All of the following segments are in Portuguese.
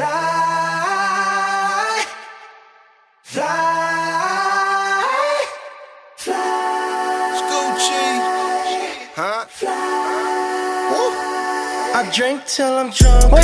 Fly, Oi,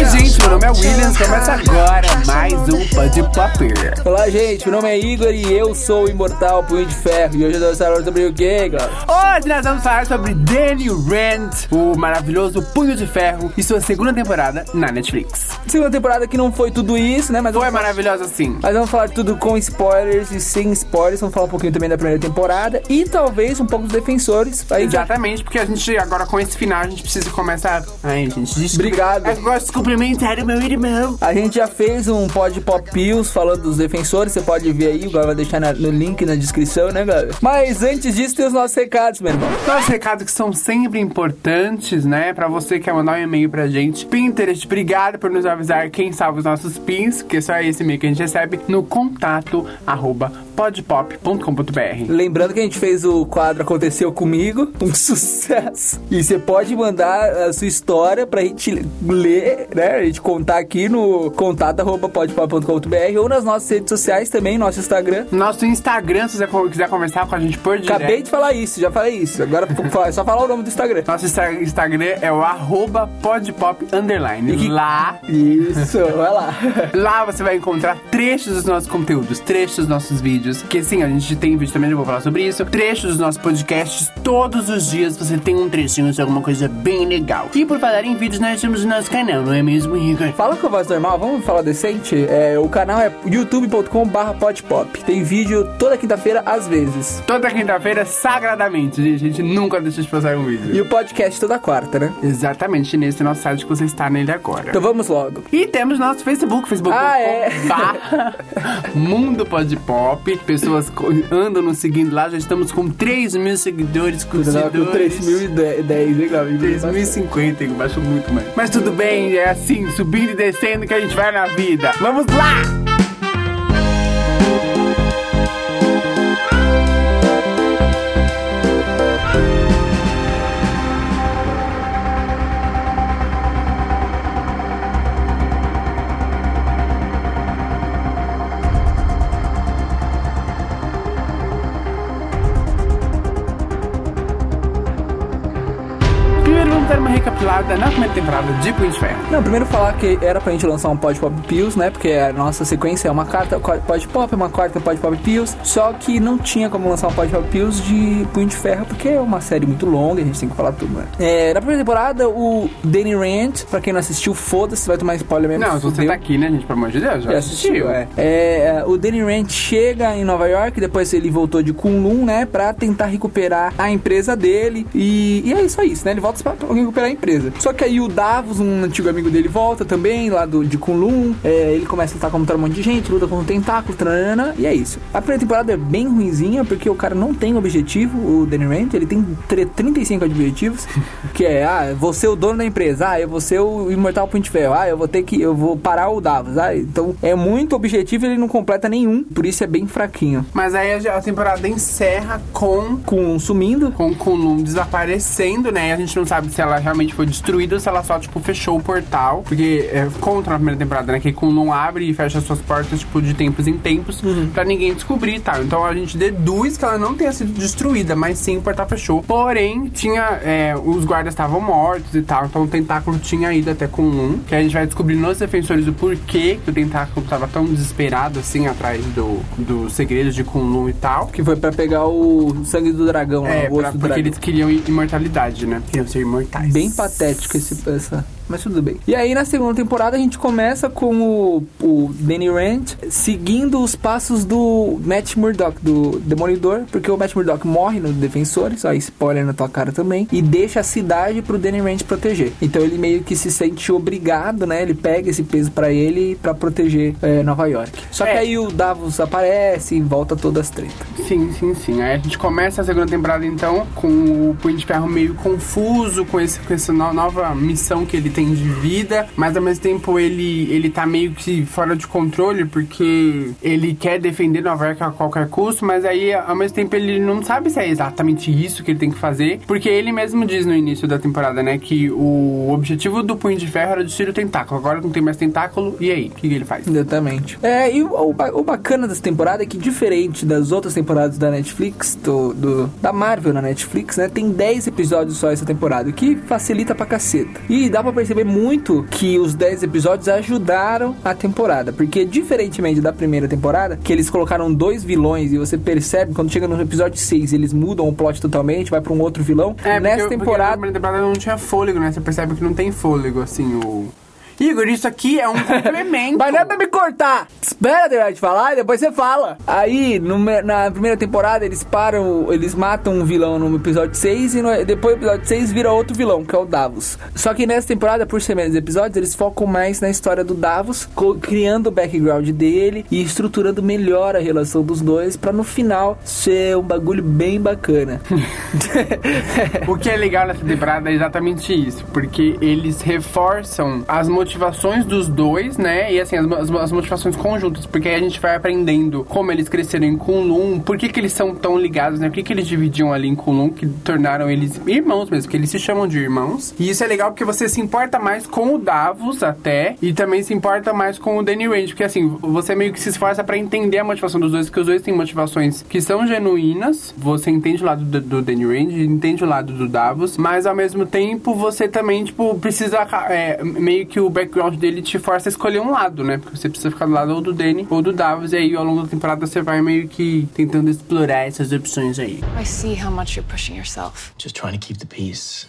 gente, meu nome é Williams. Começa agora mais um Pode Popper. Olá, gente, meu nome é Igor e eu sou o Imortal Punho de Ferro. E hoje eu vou falar sobre o quê, galera? Hoje nós vamos falar sobre Danny Rand, o maravilhoso Punho de Ferro e sua segunda temporada na Netflix. Segunda temporada que não foi tudo isso, né? Mas Foi vamos, maravilhosa assim. mas vamos falar tudo com spoilers e sem spoilers. Vamos falar um pouquinho também da primeira temporada e talvez um pouco dos defensores. Aí já- Exatamente, porque a gente agora com esse final a gente precisa começar. Ai, gente, desculpa. Obrigado. Eu gosto de cumprimentar o meu irmão. A gente já fez um pod pop pills falando dos defensores, você pode ver aí, o Galera vai deixar na- no link na descrição, né, galera? Mas antes disso, tem os nossos recados, meu irmão. Nossos recados que são sempre importantes, né? Pra você que quer mandar um e-mail pra gente. Pinterest, obrigado por nos avisar quem salva os nossos pins, que é só esse e-mail que a gente recebe no contato arroba podpop.com.br. Lembrando que a gente fez o quadro Aconteceu Comigo, um sucesso. E você pode mandar a sua história pra gente ler, né? A gente contar aqui no contato.podpop.com.br ou nas nossas redes sociais também, nosso Instagram. Nosso Instagram, se você quiser conversar com a gente por direto. Acabei de falar isso, já falei isso. Agora é só falar o nome do Instagram. Nosso Insta- Instagram é o arroba podpop underline. E que- Lá, Isso, vai lá. lá você vai encontrar trechos dos nossos conteúdos, trechos dos nossos vídeos. Que sim, a gente tem vídeo também, eu vou falar sobre isso. Trechos dos nossos podcasts. Todos os dias você tem um trechinho de alguma coisa bem legal. E por falar em vídeos, nós temos o nosso canal, não é mesmo, Igor? Fala com a voz normal, vamos falar decente? É, o canal é youtube.com.br podpop. Tem vídeo toda quinta-feira, às vezes. Toda quinta-feira, sagradamente, gente. A gente nunca deixa de passar um vídeo. E o podcast toda quarta, né? Exatamente nesse nosso site que você está nele agora. Então vamos logo. E temos nosso Facebook, facebook. Ah, é? Mundo Pode Pop. Pessoas andam nos seguindo lá. Já estamos com 3 mil seguidores, curtidores. 3.010, hein, Gabi? 3.050, hein? baixou muito. Mas tudo bem, é assim, subindo e descendo que a gente vai na vida. Vamos lá! Vamos dar uma recapitulada na primeira temporada de Punho de Ferro. Não, primeiro falar que era pra gente lançar um Pod Pop Pills, né? Porque a nossa sequência é uma carta Pod Pop, uma quarta Pod Pop Pills. Só que não tinha como lançar um Pod Pop Pills de Punho de Ferro, porque é uma série muito longa, a gente tem que falar tudo, né? É, na primeira temporada, o Danny Rand, pra quem não assistiu, foda-se, vai tomar spoiler mesmo. Não, se você tá aqui, né, gente? Pelo amor de Deus, já assistiu, é. É, O Danny Rand chega em Nova York, depois ele voltou de Kunlun, né? Pra tentar recuperar a empresa dele. E, e é só isso, né? Ele volta pra, pra recuperar a empresa. Só que aí o Davos, um antigo amigo dele, volta também, lá do, de Kunlun. É, ele começa a lutar contra um monte de gente, luta contra o tentáculo, tranana, e é isso. A primeira temporada é bem ruinzinha, porque o cara não tem objetivo, o Danny Rand. Ele tem tre- 35 objetivos, que é, ah, eu vou ser o dono da empresa, ah, eu vou ser o Imortal Punho de Ferro, ah, eu vou ter que, eu vou parar o Davos, ah, então é muito objetivo e ele não completa nenhum, por isso é bem fraquinho. Mas aí a, a temporada encerra com Com sumindo, com Kunlun desaparecendo, né? A gente não sabe se ela realmente foi destruída ou se ela só, tipo, fechou o portal. Porque é, contra na primeira temporada, né? Que Kunlun abre e fecha suas portas, tipo, de tempos em tempos pra ninguém descobrir e tal. Então a gente deduz que ela não tenha sido destruída, mas sim o portal fechou. Porém, tinha. é, os guardas estavam mortos e tal. Então o tentáculo tinha ido até Kunlun. Que a gente vai descobrir nos defensores o porquê que o tentáculo tava tão desesperado assim atrás do, dos segredos de Kunlun e tal. que foi pra pegar o sangue do dragão, lá, É, o osso pra- do porque dragão. eles queriam imortalidade, né? Queriam ser imortais. Bem patético esse, essa. Mas tudo bem. E aí, na segunda temporada, a gente começa com o, o Danny Rand seguindo os passos do Matt Murdock, do Demolidor, porque o Matt Murdock morre no Defensores, ó, spoiler na tua cara também, e deixa a cidade pro Danny Rand proteger. Então ele meio que se sente obrigado, né? Ele pega esse peso pra ele pra proteger é, Nova York. Só que É. aí o Davos aparece e volta todas as tretas. Sim, sim, sim. Aí a gente começa a segunda temporada, então, com o Punho de Ferro meio confuso com, esse, com essa no- nova missão que ele tem de vida, mas ao mesmo tempo ele, ele tá meio que fora de controle porque ele quer defender Nova York a qualquer custo, mas aí ao mesmo tempo ele não sabe se é exatamente isso que ele tem que fazer, porque ele mesmo diz no início da temporada, né, que o objetivo do Punho de Ferro era destruir o tentáculo, agora não tem mais tentáculo, e aí? O que, ele faz? Exatamente. É, e o, o bacana dessa temporada é que, diferente das outras temporadas da Netflix, do, do- da Marvel na Netflix, né? Tem 10 episódios só essa temporada, o que facilita pra caceta. E dá pra perceber muito que os 10 episódios ajudaram a temporada, porque diferentemente da primeira temporada, que eles colocaram dois vilões e você percebe quando chega no episódio 6, eles mudam o plot totalmente, vai pra um outro vilão. É, Nessa porque, temporada. Porque na primeira temporada não tinha fôlego, né? Você percebe que não tem fôlego, assim, o... Igor, isso aqui é um complemento. Mas não é pra me cortar! Espera terminar de falar e depois você fala. Aí, no na primeira temporada, eles param, eles matam um vilão no episódio 6 e no- depois do episódio 6 vira outro vilão, que é o Davos. Só que nessa temporada, por ser menos episódios, eles focam mais na história do Davos, criando o background dele e estruturando melhor a relação dos dois pra no final ser um bagulho bem bacana. O que é legal nessa temporada é exatamente isso, porque eles reforçam as motivações dos dois, né? E assim, as, as- motivações conjuntas, porque aí a gente vai aprendendo como eles cresceram em Kunlun, por que, que eles são tão ligados, né? Por que, que eles dividiam ali em Kunlun, que tornaram eles irmãos mesmo, que eles se chamam de irmãos. E isso é legal porque você se importa mais com o Davos até, e também se importa mais com o Danny Rand, porque assim, você meio que se esforça pra entender a motivação dos dois, porque os dois têm motivações que são genuínas, você entende o lado do, do Danny Rand, entende o lado do Davos, mas ao mesmo tempo você também, tipo, precisa, é, meio que o background dele te força a escolher um lado, né? Porque você precisa ficar do lado ou do Danny ou do Davos, e aí ao longo da temporada você vai meio que tentando explorar essas opções aí. I see how much you're pushing yourself. Just trying to keep the peace.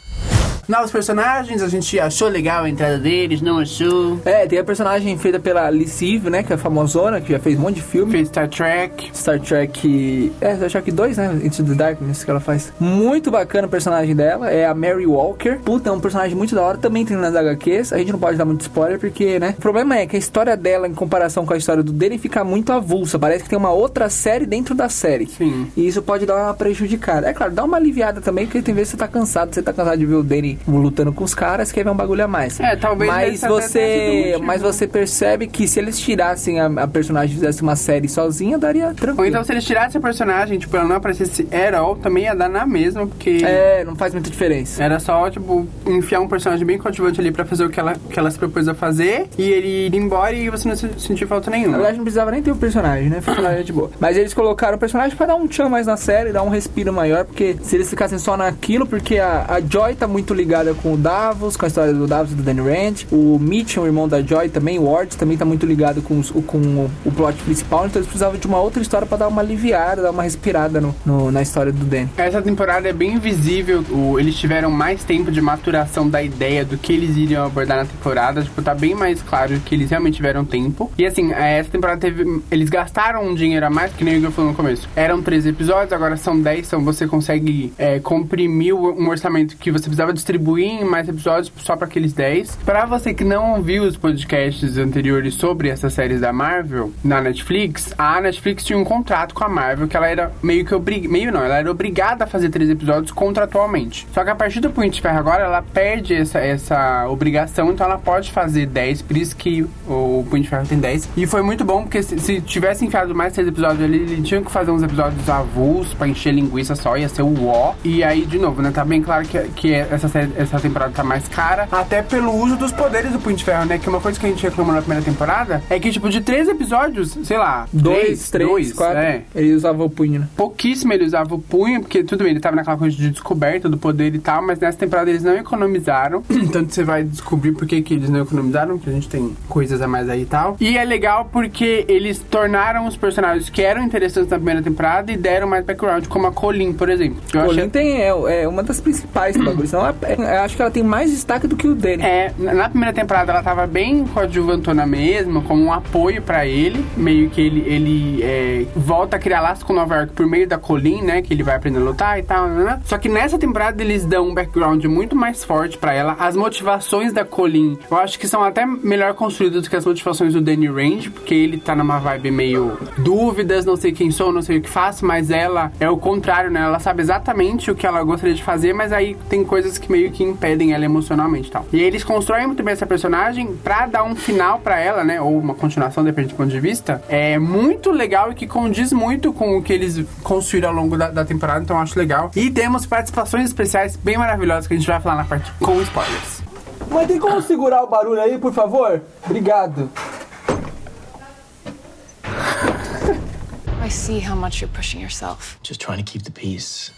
Novos personagens, a gente achou legal a entrada deles, não achou? é, tem a personagem feita pela Eve, né? Que é famosona, que já fez um monte de filme. Fez Star Trek. Star Trek. É, Star Trek 2, né? Into the Darkness que ela faz. Muito bacana o personagem dela. É a Mary Walker. Puta, é um personagem muito da hora. Também tem nas HQs. A gente não pode dar muito spoiler, porque, né? O problema é que a história dela, em comparação com a história do dele, fica muito avulsa. Parece que tem uma outra série dentro da série. Sim. E isso pode dar uma prejudicada. É claro, dá uma aliviada também, porque tem vezes que você tá cansado. Você tá cansado de ver o Danny lutando com os caras, quer ver um bagulho a mais. É, talvez Mas você. Mas você percebe que se eles tirassem a, a personagem e fizessem uma série sozinha, daria tranquilo. Ou então se eles tirassem a personagem, tipo, ela não aparecesse at all, também ia dar na mesma, porque... É, não faz muita diferença. Era só, tipo, enfiar um personagem bem cativante ali pra fazer o que ela, que ela se propôs a fazer e ele ir embora e você não se- sentir falta Na nenhuma. verdade, não precisava nem ter o personagem, né? É de boa. Mas eles colocaram o personagem pra dar um tchan mais na série, dar um respiro maior, porque se eles ficassem só naquilo, porque a, a Joy tá muito ligada com o Davos, com a história do Davos e do Danny Rand. O Mitch, o irmão da Joy também, o Ward, também tá muito ligado com, os- com o, o plot principal, então eles precisavam de uma outra história pra dar uma aliviada, dar uma respirada no, no- na história do Danny. Essa temporada é bem visível, o- eles tiveram mais tempo de maturação da ideia do que eles iriam abordar na temporada, tipo, tá bem mais claro que eles realmente tiveram tempo. E assim, é, essa temporada teve, eles gastaram um dinheiro a mais, que nem o Igor falou no começo. Eram 13 episódios, agora são 10, então você consegue é, comprimir um orçamento que você precisava distribuir em mais episódios só pra aqueles 10. Pra você que não ouviu os podcasts anteriores sobre essas séries da Marvel na Netflix, a Netflix tinha um contrato com a Marvel que ela era meio que obrigada, meio não, ela era obrigada a fazer três episódios contratualmente. Só que a partir do Punho de Ferro agora, ela perde essa, essa obrigação, então ela pode fazer 10, por isso que o Punho de Ferro tem 10. E foi muito bom, porque se, se tivesse enfiado mais três episódios ali, ele tinha que fazer uns episódios avulsos pra encher linguiça só, ia ser o ó. E aí, de novo, né, tá bem claro que, que essa, série, essa temporada tá mais cara, até pelo uso dos poderes do Punho de Ferro, né, que uma coisa que a gente reclamou na primeira temporada é que, tipo, de três episódios, sei lá, Dois, três, dois, quatro. é, Ele usava o punho, né? pouquíssimo ele usava o punho, porque tudo bem, ele tava naquela coisa de descoberta do poder e tal, mas nessa temporada eles não economizaram. Tanto você vai descobrir por que, que eles não economizaram, que a gente tem coisas a mais aí e tal. E é legal porque eles tornaram os personagens que eram interessantes na primeira temporada e deram mais background, como a Colin, por exemplo. Eu Colin achei- tem, é, é uma das principais do bagulho. Senão, ela- é, eu acho que ela tem mais destaque do que o Danny. É, na primeira temporada ela tava bem coadjuvantona mesmo, como um apoio pra ele. Meio que ele, ele é, volta a criar laço com Nova York por meio da Colin, né? Que ele vai aprender a lutar e tal, né, né. Só que nessa temporada eles dão um background muito mais forte pra ela. As motivações da Colin, eu acho que são até melhor construídas do que as motivações do Danny Rand, porque ele tá numa vibe meio dúvidas, não sei quem sou, não sei o que faço, mas ela é o contrário, né? Ela sabe exatamente o que ela gostaria de fazer, mas aí tem coisas que meio que impedem ela emocionalmente e tal. E eles constroem muito bem essa personagem pra dar um final pra ela, né? Ou uma continuação, depende do ponto de vista. É muito legal e que condiz muito com o que eles construíram ao longo da, da temporada, então eu acho legal. E temos participações especiais bem maravilhosas que a gente vai falar na parte com spoilers. Mas tem como segurar o barulho aí, por favor? Obrigado. I see how much you're pushing yourself. Just trying to keep the peace.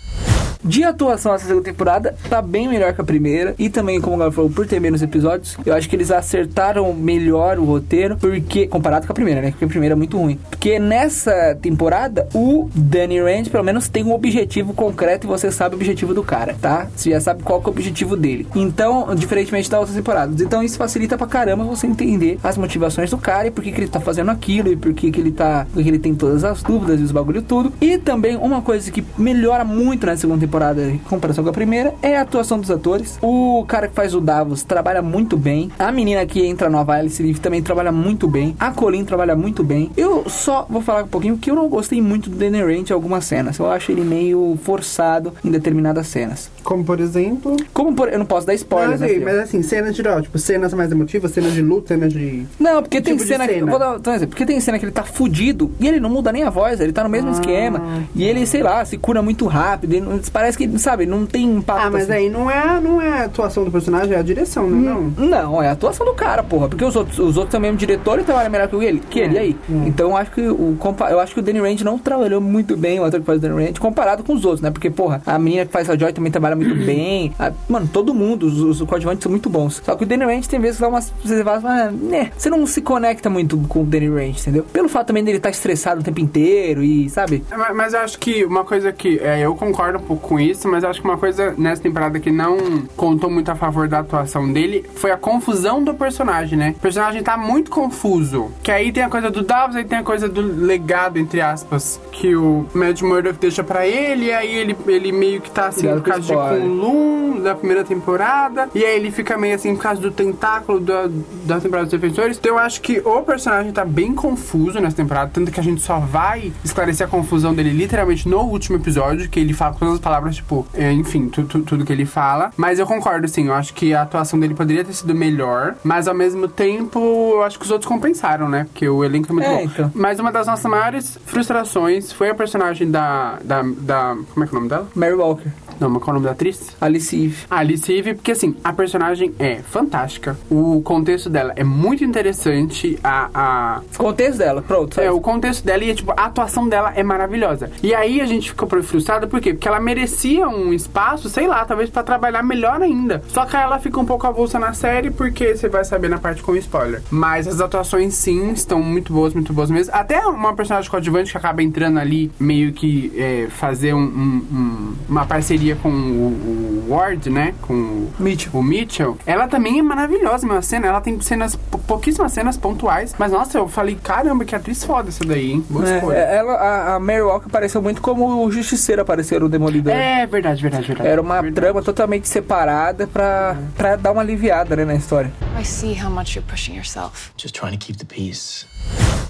De atuação, essa segunda temporada tá bem melhor que a primeira. E também, como o Gabriel falou, por ter menos episódios, eu acho que eles acertaram melhor o roteiro, porque. Comparado com a primeira, né? Porque a primeira é muito ruim. Porque nessa temporada, o Danny Rand, pelo menos, tem um objetivo concreto e você sabe o objetivo do cara, tá? Você já sabe qual é o objetivo dele. Então, diferentemente das outras temporadas. Então, isso facilita pra caramba você entender as motivações do cara e por que, que ele tá fazendo aquilo e por que, que ele tá. Porque ele tem todas as dúvidas e os bagulho tudo. E também, uma coisa que melhora muito na segunda temporada em comparação com a primeira é a atuação dos atores. O cara que faz o Davos trabalha muito bem. A menina que entra no Alice Live também trabalha muito bem. A Colin trabalha muito bem. Eu só vou falar um pouquinho que eu não gostei muito do Danny Rand em algumas cenas. Eu acho ele meio forçado em determinadas cenas. Como por exemplo. Como por... Eu não posso dar spoiler, Mas, né? assim, mas assim, cenas de ó, tipo, cenas mais emotivas, cenas de luta, cenas de. Não, porque tem tipo cena, que. cena? eu Vou dar, então, exemplo, porque tem cena que ele tá fudido e ele não muda nem a voz, ele tá no mesmo esquema. E ele, sei lá, se cura muito rápido. ele não- parece que, sabe, não tem impacto. Ah, mas assim. aí não é, não é a atuação do personagem, é a direção, né? Não. Não, é a atuação do cara, porra. Porque os outros, os outros também, o diretor trabalha melhor que ele, que ele, e aí. Então eu acho que o eu acho que o Danny Rand não trabalhou muito bem, o ator que faz o Danny Rand, comparado com os outros, né? Porque, porra, a menina que faz a Joy também trabalha muito bem. A- mano, todo mundo, os, os coadjuvantes são muito bons. Só que o Danny Rand tem vezes que dá umas. Você fala, ah, né? Você não se conecta muito com o Danny Rand, entendeu? Pelo fato também dele estar estressado o tempo inteiro e, sabe? É, Mas, mas eu acho que uma coisa que. é, eu concordo um pouco com isso, mas acho que uma coisa nessa temporada que não contou muito a favor da atuação dele foi a confusão do personagem, né? O personagem tá muito confuso. Que aí tem a coisa do Davos, aí tem a coisa do legado, entre aspas, que o Matt Murdock deixa pra ele, e aí ele, ele meio que tá assim Cuidado por causa de. Kunlun da primeira temporada, e aí ele fica meio assim por causa do tentáculo da, da temporada dos defensores. Então eu acho que o personagem tá bem confuso nessa temporada, tanto que a gente só vai esclarecer a confusão dele literalmente no último episódio, que ele fala com todas as palavras, tipo, é, enfim, tu, tu- tudo que ele fala. Mas eu concordo, sim, eu acho que a atuação dele poderia ter sido melhor, mas ao mesmo tempo eu acho que os outros compensaram, né? Porque o elenco é muito É, bom. então. Mas uma das nossas maiores frustrações foi a personagem da, da, da. Como é que é o nome dela? Mary Walker, Não, mas qual é o nome da atriz? Alice Eve. Alice Eve, porque assim, a personagem é fantástica, o contexto dela é muito interessante, a, a, O contexto dela, pronto. só é, o contexto dela e, tipo, a atuação dela é maravilhosa. E aí a gente ficou frustrado, por quê? Porque ela merecia um espaço, sei lá, talvez pra trabalhar melhor ainda. Só que ela fica um pouco avulsa na série, porque você vai saber na parte com spoiler. Mas as atuações, sim, estão muito boas, muito boas mesmo. Até uma personagem coadjuvante que acaba entrando ali, meio que é, fazer um- um- um- uma parceria com o, o Ward, né? Com o Mitchell. o Mitchell, ela também é maravilhosa, meu, a cena, ela tem cenas, pou- pouquíssimas cenas pontuais, mas nossa, eu falei, caramba, que atriz foda essa daí, hein? Boa escolha. É, ela, a, a Mary Walker apareceu muito como o Justiceiro apareceu no Demolidor. É, verdade, verdade, verdade. Era uma verdade. trama totalmente separada pra, pra dar uma aliviada né, na história. I see how much you're pushing yourself. Just trying to keep the peace.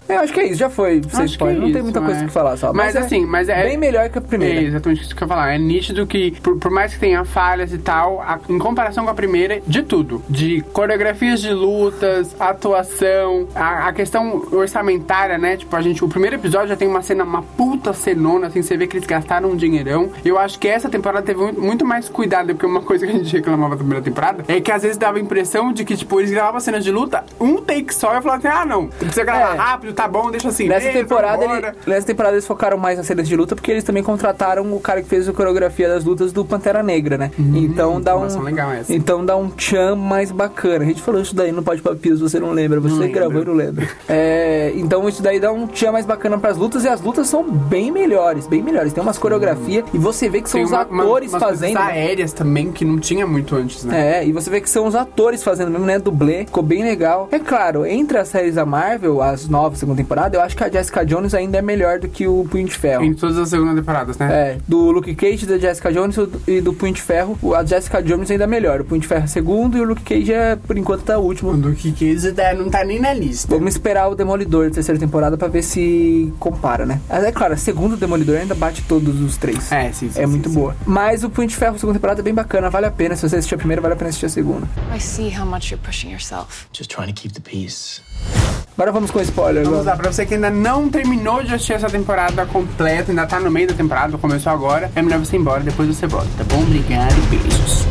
Eu acho que é isso, já foi. Vocês podem, é não tem isso, muita coisa é. que falar só. Mas, é assim, mas é- Bem melhor que a primeira. É exatamente isso que eu ia falar. É nítido que, por, por mais que tenha falhas e tal, a- em comparação com a primeira, de tudo. De coreografias de lutas, atuação, a, a questão orçamentária, né? Tipo, a gente, o primeiro episódio já tem uma cena, uma puta cenona, assim, você vê que eles gastaram um dinheirão. Eu acho que essa temporada teve muito, muito mais cuidado, porque uma coisa que a gente reclamava da primeira temporada é que às vezes dava a impressão de que, tipo, eles gravavam cenas de luta, um take só, e eu falava assim, ah, não, precisa gravar É. rápido, tá bom, deixa assim. Nessa mesmo, temporada, ele- nessa temporada eles focaram mais nas cenas de luta porque eles também contrataram o cara que fez a coreografia das lutas do Pantera Negra, né? então dá um legal essa. então dá um tchan mais bacana. A gente falou isso daí no Pode Papios, você não lembra, você lembro. gravou e não lembra. É, então isso daí dá um tchan mais bacana pras lutas e as lutas são bem melhores, bem melhores. Tem umas coreografias e você vê que são Tem os uma- uma- atores coisas fazendo. né? aéreas também que não tinha muito antes, né? É, e você vê que são os atores fazendo mesmo, né? Dublê, ficou bem legal. É claro, entre as séries da Marvel, as novas, segunda temporada, eu acho que a Jessica Jones ainda é melhor do que o Punho de Ferro. Em todas as segundas temporadas, né? É, do Luke Cage, da Jessica Jones e do Punho de Ferro, o- a Jessica Jones ainda é melhor. O Punho de Ferro é segundo e o Luke Cage é, por enquanto, tá o último. O Duke Cage tá- não tá nem na lista. Vamos esperar o Demolidor da terceira temporada pra ver se compara, né? Mas é claro, a segunda Demolidor ainda bate todos os três. É, sim, sim. É sim, muito sim. boa. Mas o Punho de Ferro, segunda temporada, é bem bacana, vale a pena. Se você assistir a primeira, vale a pena assistir a segunda. I see how much you're pushing yourself. Just trying to keep the peace. Agora vamos com spoiler. Vamos lá, pra você que ainda não terminou de assistir essa temporada completa, ainda tá no meio da temporada, começou agora, é melhor você ir embora, depois você volta, tá bom? Obrigado e beijos.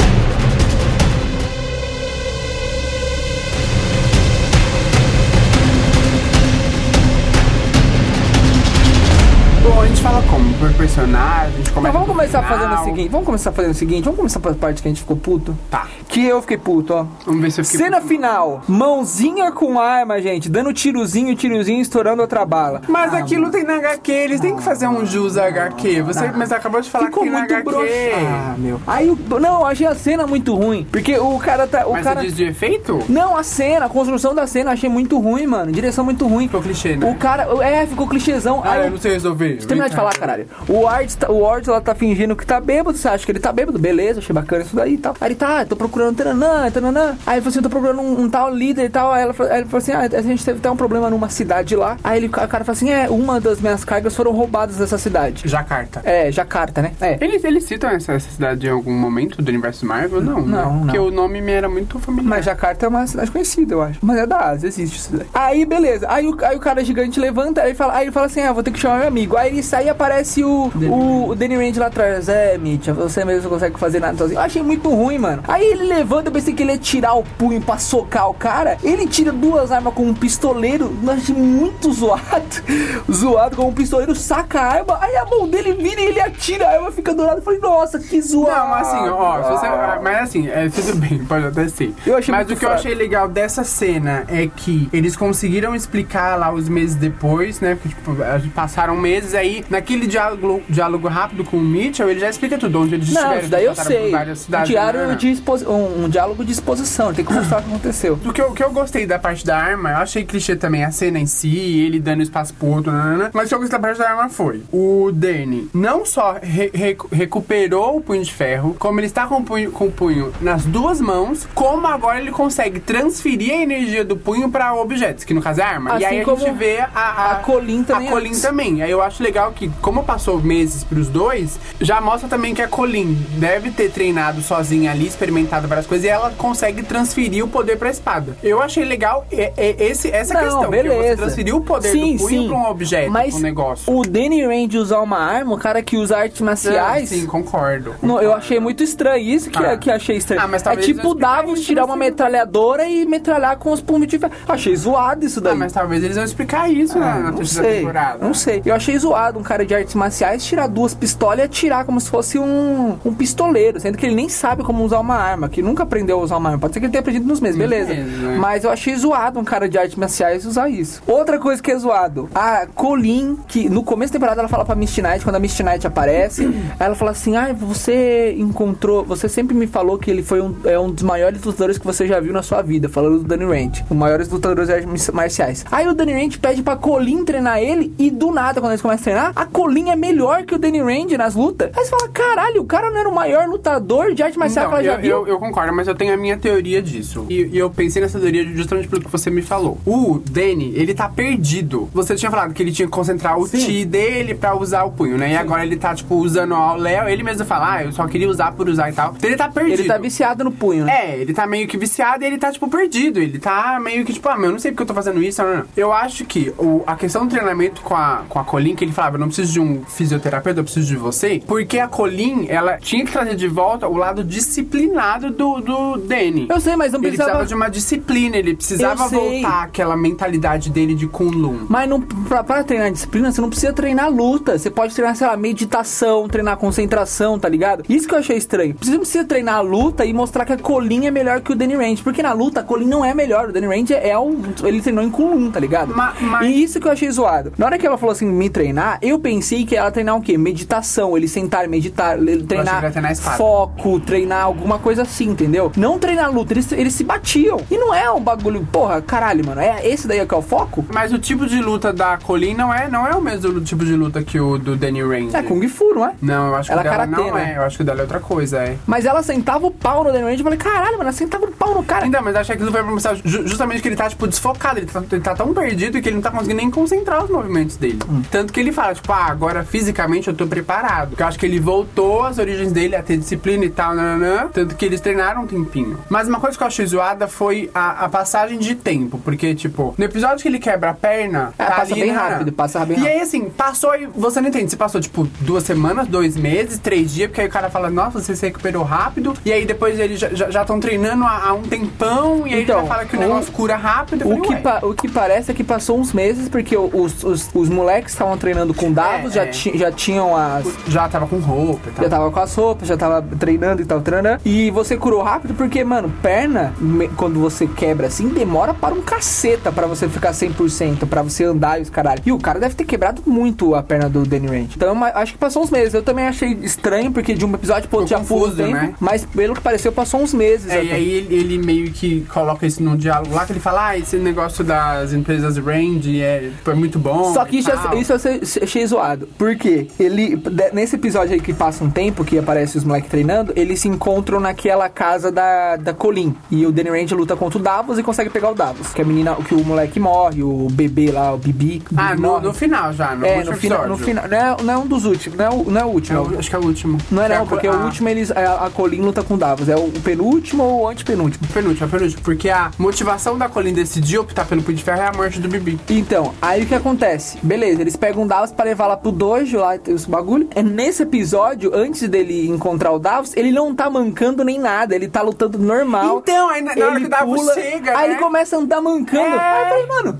Por personagem, Então começa vamos começar final. fazendo o seguinte. Vamos começar fazendo o seguinte. Vamos começar pela parte que a gente ficou puto. Tá, Que eu fiquei puto, ó. vamos ver se eu fiquei... Cena final. Mãozinha com arma, gente. Dando tirozinho, tirozinho, estourando outra bala. Mas aquilo tem na HQ, eles têm que fazer um jus a HQ. Você, mas acabou de falar Ficou que tem muito na HQ. Ah, meu. Aí, o- não, eu achei a cena muito ruim. Porque o cara tá. O Mas cara... você diz de efeito? Não, a cena, a construção da cena, eu achei muito ruim, mano. Direção muito ruim. Ficou clichê, né? O cara. É, ficou clichêzão. Ah, Aí eu não sei resolver. Deixa eu terminar de falar, caralho. O Ward, tá, o Ward lá tá fingindo que tá bêbado. Você acha que ele tá bêbado? Beleza, achei bacana isso daí e tal. Aí ele tá, ah, tô procurando tananã, tananã. Aí ele falou assim, eu tô procurando um, um tal líder e tal. Aí, ela, aí ele falou assim, ah, a gente teve até um problema numa cidade lá. Aí ele, o cara falou assim, é, uma das minhas cargas foram roubadas dessa cidade. Jacarta. É, Jacarta, né? É. Eles, eles citam essa, essa cidade em algum momento do universo Marvel? Não, né? Não, não. Porque o nome me era muito familiar. Mas Jacarta é uma cidade conhecida, eu acho. Mas é da Ásia, existe isso daí. Aí, beleza. Aí o, aí o cara gigante levanta, aí, fala, aí ele fala assim: ah, vou ter que chamar meu amigo. Aí ele sai e aparece o, o, o Danny Rand lá atrás. É, Mitch, você mesmo consegue fazer nada sozinho. Eu achei muito ruim, mano. Aí ele levanta, eu pensei que ele ia tirar o punho pra socar o cara. Ele tira duas armas com um pistoleiro. Eu achei muito zoado. zoado com um pistoleiro, saca a arma. Aí a mão dele vira e ele atira. A arma fica dourada. Eu falei, nossa, que zoado. Não, assim, ó, se você, mas assim, é, tudo bem, pode até ser. Eu achei mas o que eu fraco. achei legal dessa cena é que eles conseguiram explicar lá os meses depois, né? Porque, tipo, passaram meses aí, naquele diálogo, diálogo rápido com o Mitchell, ele já explica tudo, onde eles Não, isso daí eu sei. várias Um, cidades, diário né? de exposi- um, um diálogo de exposição. Tem que mostrar o que aconteceu. O que, eu, o que eu gostei da parte da arma, eu achei clichê também a cena em si, ele dando espaço pro outro, nanana, mas o que eu gostei da parte da arma foi: o Danny não só re- recu- recuperou o punho de ferro, como ele está com o, punho, com o punho nas duas mãos, como agora ele consegue transferir a energia do punho pra objetos, que no caso é a arma. Assim e aí a gente vê a, a, a Colin também A Colin também. Aí eu acho legal que, como passou meses pros dois, já mostra também que a Colin deve ter treinado sozinha ali, experimentado várias coisas, e ela consegue transferir o poder pra espada. Eu achei legal é, é, esse, essa Não, questão, beleza. que você transferiu o poder sim, do punho sim. pra um objeto, Mas um negócio. o Danny Rand usar uma arma, o cara que usa artes marciais... Sim, concordo. Não, eu achei muito estranho. Isso que, Ah. que achei estranho. Ah, mas é tipo Davos tirar uma metralhadora e metralhar com os punhos de ferro. Achei zoado isso daí. Ah, mas talvez eles vão explicar isso na, na não terceira sei, temporada. não sei. Eu achei zoado um cara de artes marciais tirar duas pistolas e atirar como se fosse um, um pistoleiro, sendo que ele nem sabe como usar uma arma, que nunca aprendeu a usar uma arma. Pode ser que ele tenha aprendido nos meses, beleza. né? Mas eu achei zoado um cara de artes marciais usar isso. Outra coisa que é zoado, a Colin, que no começo da temporada ela fala pra Misty Knight, quando a Misty Knight aparece, ela fala assim: Ah, você encontrou, você sempre me falou que ele foi um, é um dos maiores lutadores que você já viu na sua vida, falando do Danny Rand, os maiores lutadores de artes marciais. Aí o Danny Rand pede pra Colin treinar ele e do nada, quando eles começam a treinar, a Colin é melhor que o Danny Rand nas lutas. Aí você fala: Caralho, o cara não era o maior lutador de arte marcial Não, que ela já eu, viu. eu, eu concordo, mas eu tenho a minha teoria disso. E, e eu pensei nessa teoria justamente pelo que você me falou. O Danny, ele tá perdido. Você tinha falado que ele tinha que concentrar o Sim. ti dele pra usar o punho, né? E agora ele tá, tipo, usando o Léo. Ele mesmo fala, ah, eu só queria usar por usar e tal. Então ele tá perdido. Ele tá viciado no punho, né? É, ele tá meio que viciado e ele tá, tipo, perdido. Ele tá meio que, tipo, ah, meu, eu não sei porque eu tô fazendo isso. Não, não, não. Eu acho que o, a questão do treinamento com a, com a Colin, que ele falava, eu não preciso de um fisioterapeuta, eu preciso de você. Porque a Colin, ela tinha que trazer de volta o lado disciplinado do, do Danny. Eu sei, mas não Ele precisava. precisava de uma disciplina, ele precisava voltar aquela mentalidade dele de Kunlun. Mas não, pra, pra treinar disciplina, você não precisa treinar luta. Você pode treinar, sei lá, meditação, treinar concentração, tá ligado? Isso que eu achei estranho. Você não precisa treinar a luta e mostrar que a Colin é melhor que o Danny Rand. Porque na luta, a Colin não é melhor. O Danny Rand é um. Ele treinou em Kunlun, tá ligado? Ma- mas- E isso que eu achei zoado. Na hora que ela falou assim, me treinar. Eu pensei que ela treinar o quê? Meditação, eles sentarem, meditar, le- achei que treinar treinar foco, treinar alguma coisa assim, entendeu? Não treinar luta, eles, eles se batiam. E não é um bagulho, porra, caralho, mano, é esse daí que é o foco? Mas o tipo de luta da Colin não é, não é o mesmo tipo de luta que o do Danny Rand. É Kung Fu, não é? Não, eu acho que Ela o dela karatê, não né? é. Eu acho que dela é outra coisa, é. Mas ela sentava o pau no Danny Rand e eu falei, caralho, mano, ela sentava o pau no cara. Ainda, mas acho que aquilo foi pra mostrar ju- justamente que ele tá, tipo, desfocado. Ele tá, ele tá tão perdido que ele não tá conseguindo nem concentrar os movimentos dele. Hum. Tanto que ele fala, tipo, ah, agora fisicamente eu tô preparado. Porque eu acho que ele voltou às origens dele a ter disciplina e tal, nananã. Tanto que eles treinaram um tempinho. Mas uma coisa que eu achei zoada foi a, a passagem de tempo. Porque, tipo, no episódio que ele quebra a perna. É, tá passa bem nananã. rápido, passa bem E rápido. aí, assim, passou e você não entende. Se passou, tipo, duas semanas, dois meses, três dias, porque aí o cara fala, nossa, você se recuperou rápido. E aí depois eles já estão treinando há, há um tempão. E aí Então, ele já fala que o negócio cura rápido. Eu O falei, que, o que parece é que passou uns meses, porque os, os, os moleques estavam treinando com Davos, É, já, é. Ti- já tinham as. Já tava com roupa e tal. Já tava com as roupas, já tava treinando e tal, treinando. E você curou rápido porque, mano, perna, me- quando você quebra assim, demora para um caceta pra você ficar 100%, pra você andar e os caralho. E o cara deve ter quebrado muito a perna do Danny Rand. Então, acho que passou uns meses. Eu também achei estranho, porque de um episódio pro outro já foi tempo. né? Mas pelo que pareceu, passou uns meses. É, e aí ele, ele meio que coloca isso num diálogo lá que ele fala, ah, esse negócio das empresas Range é, é muito bom. Só que isso, tal. isso eu achei zoado. Porque ele, nesse episódio aí que passa um tempo, que aparece os moleques treinando, eles se encontram naquela casa da, da Colin. E o Danny Rand luta contra o Davos e consegue pegar o Davos. Que a menina, que o moleque morre, o bebê lá, o Bibi. Ah, no, no final já, no É, no final, no final. Não é, não é um dos últimos, não é o, não é o último. É o- acho que é o último. Não é Que não, porque a- o último eles. A, a Colin luta com o Davos. É o penúltimo ou o antepenúltimo. Penúltimo, é penúltimo. Porque a motivação da Colin decidir optar pelo Punho de Ferro é a morte do Bibi. Então, aí o que acontece? Beleza, eles pegam o Davos pra levar lá pro dojo, lá tem os bagulho. É nesse episódio, antes dele encontrar o Davos, ele não tá mancando nem nada, ele tá lutando normal. Então, aí na, na hora que o Davos pula, chega, Aí né? ele começa a andar mancando. É. Aí eu falei, mano,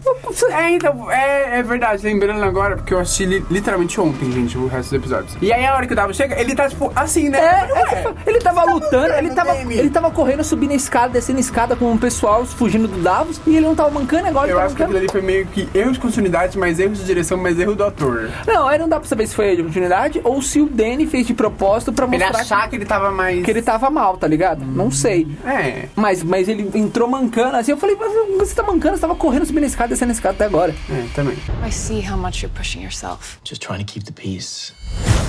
É, então, é, é verdade, lembrando agora, porque eu assisti li- literalmente ontem, gente, o resto dos episódios. E aí a hora que o Davos chega, ele tá, tipo, assim, né? É, falei, é, ele tava lutando, ele tava, game. ele tava correndo, subindo a escada, descendo a escada com o pessoal fugindo do Davos e ele não tava mancando agora. Eu tá acho que aquilo mancando. ali foi meio que erro de continuidade, mas erro de direção, mas erro do ator. Não, aí não dá pra saber se foi de oportunidade ou se o Danny fez de propósito pra Ele mostrar achar que ele tava mais. que ele tava mal, tá ligado? Não sei. É. Mas, mas ele entrou mancando assim. Eu falei, mas você tá mancando, você tava correndo, subindo a escada, descendo a escada até agora. É, também. I see how much you're pushing yourself. Just trying to keep the peace.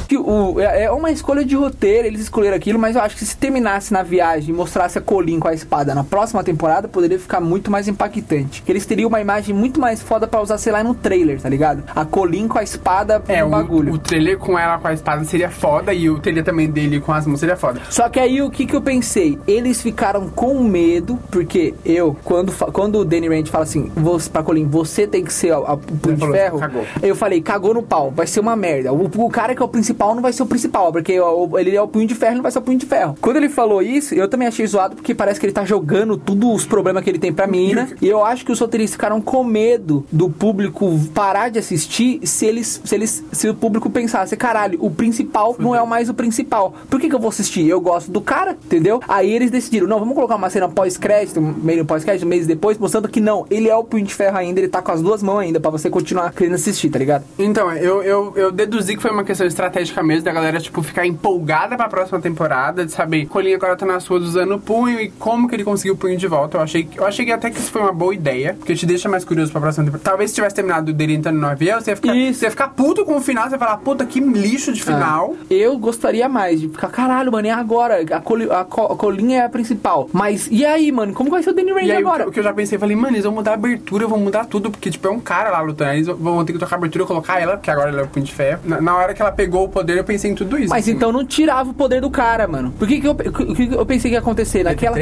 Que o, é é uma escolha de roteiro, eles escolheram aquilo, mas eu acho que se terminasse na viagem e mostrasse a Colin com a espada na próxima temporada, poderia ficar muito mais impactante. Eles teriam uma imagem muito mais foda pra usar, sei lá, no trailer, tá ligado? A Colin com a espada É, no o, bagulho. o trailer com ela com a espada seria foda e o trailer também dele com as mãos seria foda. Só que aí o que que eu pensei? Eles ficaram com medo, porque eu, quando, quando o Danny Rand fala assim, você, pra Colin, você tem que ser a punho de ferro, cagou. eu falei, cagou no pau, vai ser uma merda. O, o cara que é o principal não vai ser o principal, porque ele é o punho de ferro, não vai ser o punho de ferro. Quando ele falou isso, eu também achei zoado, porque parece que ele tá jogando tudo os problemas que ele tem pra mina, e eu acho que os roteiristas ficaram com medo do público parar de assistir se eles, se eles, se o público pensasse, caralho, o principal não é mais o principal. Por que que eu vou assistir? Eu gosto do cara, entendeu? Aí eles decidiram, não, vamos colocar uma cena pós-crédito, meio pós-crédito, meses depois, mostrando que não, ele é o punho de ferro ainda, ele tá com as duas mãos ainda, pra você continuar querendo assistir, tá ligado? Então, eu, eu, eu deduzi que foi uma questão estratégica mesmo, da galera, tipo, ficar empolgada pra próxima temporada, de saber, Colinha agora tá nas ruas usando o punho e como que ele conseguiu o punho de volta. Eu achei, eu achei que até que isso foi uma boa ideia, porque te deixa mais curioso pra próxima temporada. Talvez se tivesse terminado dele entrando no avião, você ia ficar, você ia ficar puto com o final, você ia falar, puta, que lixo de final. Eu gostaria mais de ficar, caralho, mano, e agora? A, Coli, a, Co- a Colinha é a principal. Mas e aí, mano? Como vai ser o Danny Rand agora? o que eu já pensei, falei, mano, eles vão mudar a abertura, vão mudar tudo, porque, tipo, é um cara lá lutando, eles vão ter que trocar a abertura e colocar ela, porque agora ela é o punho de ferro. Na, na hora que ela pegou o poder, eu pensei em tudo isso. Mas assim. então não tirava o poder do cara, mano. Por que, que, eu, que eu pensei que ia acontecer? Naquela,